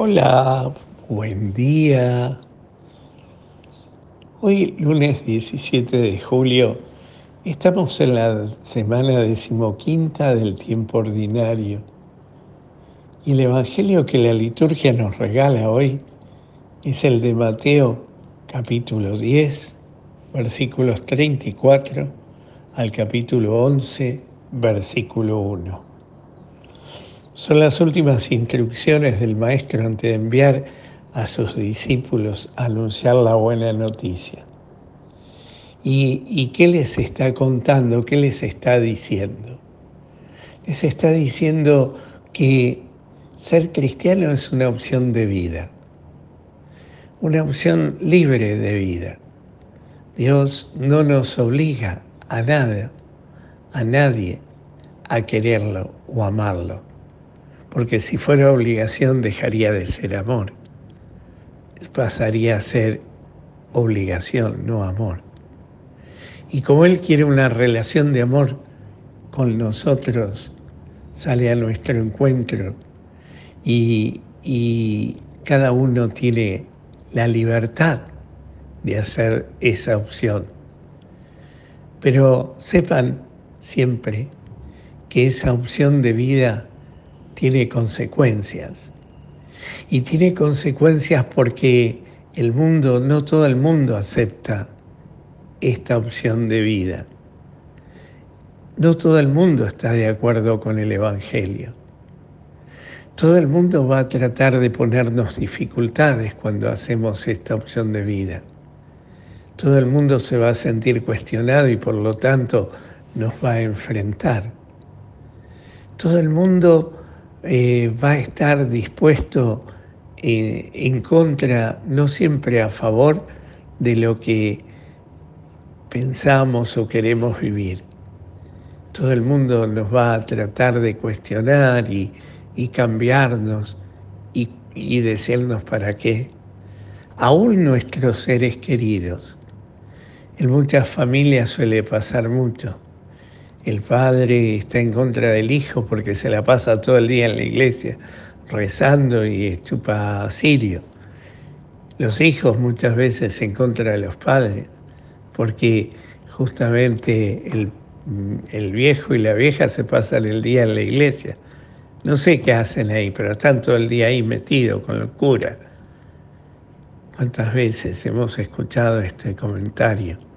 Hola, buen día. Hoy, lunes 17 de julio, estamos en la semana decimoquinta del tiempo ordinario. Y el Evangelio que la liturgia nos regala hoy es el de Mateo capítulo 10, versículos 34 al capítulo 11, versículo 1. Son las últimas instrucciones del Maestro antes de enviar a sus discípulos a anunciar la buena noticia. ¿Y, ¿Y, qué les está contando? ¿Qué les está diciendo? Les está diciendo que ser cristiano es una opción de vida, una opción libre de vida. Dios no nos obliga a nada, a nadie, a quererlo o amarlo porque si fuera obligación dejaría de ser amor, pasaría a ser obligación, no amor. Y como Él quiere una relación de amor con nosotros, sale a nuestro encuentro y, y cada uno tiene la libertad de hacer esa opción. Pero sepan siempre que esa opción de vida tiene consecuencias. Y tiene consecuencias porque el mundo, no todo el mundo acepta esta opción de vida. No todo el mundo está de acuerdo con el Evangelio. Todo el mundo va a tratar de ponernos dificultades cuando hacemos esta opción de vida. Todo el mundo se va a sentir cuestionado y por lo tanto nos va a enfrentar. Todo el mundo eh, va a estar dispuesto eh, en contra, no siempre a favor de lo que pensamos o queremos vivir. Todo el mundo nos va a tratar de cuestionar y, cambiarnos y, y decirnos para qué. Aún nuestros seres queridos. En muchas familias suele pasar mucho el padre está en contra del hijo porque se la pasa todo el día en la iglesia rezando y chupa sirio. Los hijos muchas veces en contra de los padres porque justamente el, el viejo y la vieja se pasan el día en la iglesia. No sé qué hacen ahí, pero están todo el día ahí metidos con el cura. ¿Cuántas veces hemos escuchado este comentario?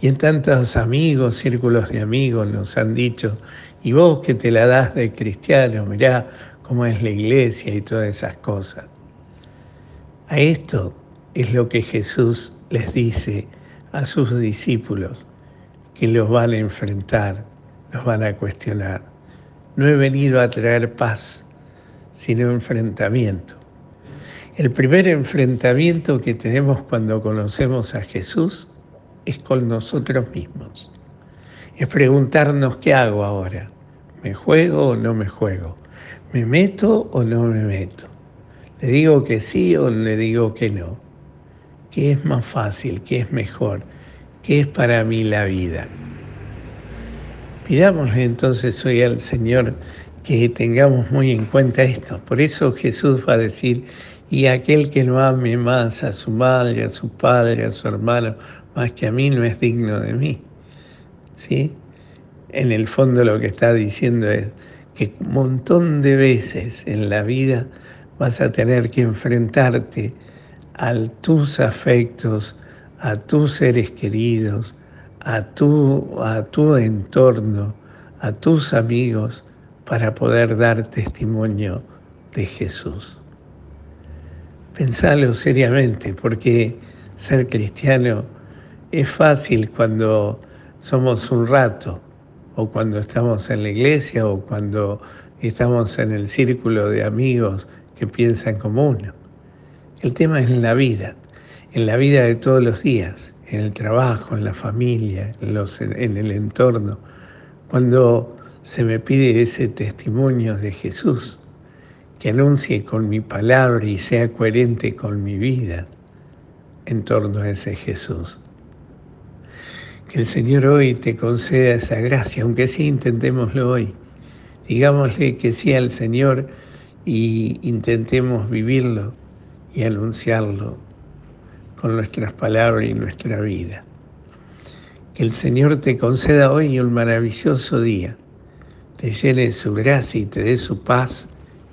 Y en tantos amigos, círculos de amigos nos han dicho, y vos que te la das de cristiano, mirá cómo es la iglesia y todas esas cosas. A esto es lo que Jesús les dice a sus discípulos, que los van a enfrentar, los van a cuestionar. No he venido a traer paz, sino enfrentamiento. El primer enfrentamiento que tenemos cuando conocemos a Jesús es con nosotros mismos. Es preguntarnos qué hago ahora. ¿Me juego o no me juego? ¿Me meto o no me meto? ¿Le digo que sí o le digo que no? ¿Qué es más fácil? ¿Qué es mejor? ¿Qué es para mí la vida? Pidámosle entonces hoy al Señor que tengamos muy en cuenta esto. Por eso Jesús va a decir, y aquel que no ame más a su madre, a su padre, a su hermano más que a mí no es digno de mí. ¿Sí? En el fondo lo que está diciendo es que un montón de veces en la vida vas a tener que enfrentarte a tus afectos, a tus seres queridos, a tu, a tu entorno, a tus amigos, para poder dar testimonio de Jesús. Pensalo seriamente, porque ser cristiano es fácil cuando somos un rato, o cuando estamos en la iglesia, o cuando estamos en el círculo de amigos que piensan como uno. El tema es en la vida, en la vida de todos los días, en el trabajo, en la familia, en, en el entorno. Cuando se me pide ese testimonio de Jesús, que anuncie con mi palabra y sea coherente con mi vida en torno a ese Jesús. Que el Señor hoy te conceda esa gracia, aunque sí intentémoslo hoy. Digámosle que sí al Señor y intentemos vivirlo y anunciarlo con nuestras palabras y nuestra vida. Que el Señor te conceda hoy un maravilloso día, te llene su gracia y te dé su paz